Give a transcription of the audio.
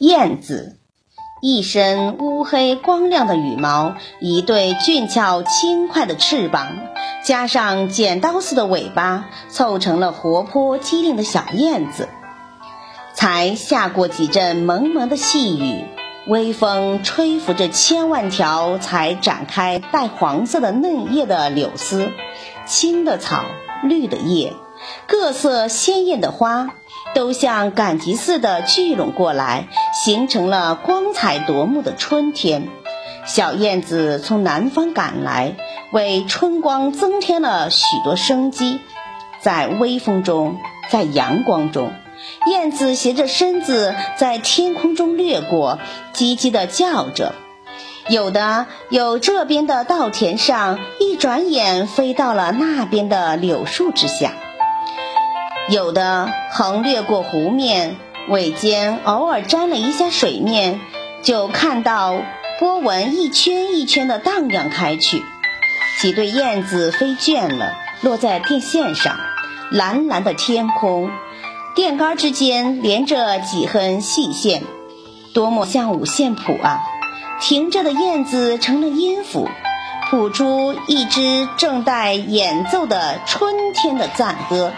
燕子，一身乌黑光亮的羽毛，一对俊俏轻快的翅膀，加上剪刀似的尾巴，凑成了活泼机灵的小燕子。才下过几阵蒙蒙的细雨，微风吹拂着千万条才展开带黄色的嫩叶的柳丝，青的草，绿的叶，各色鲜艳的花。都像赶集似的聚拢过来，形成了光彩夺目的春天。小燕子从南方赶来，为春光增添了许多生机。在微风中，在阳光中，燕子斜着身子在天空中掠过，叽叽地叫着。有的有这边的稻田上，一转眼飞到了那边的柳树之下。有的横掠过湖面，尾尖偶尔沾了一下水面，就看到波纹一圈一圈的荡漾开去。几对燕子飞倦了，落在电线上，蓝蓝的天空，电杆之间连着几根细线，多么像五线谱啊！停着的燕子成了音符，谱出一支正待演奏的春天的赞歌。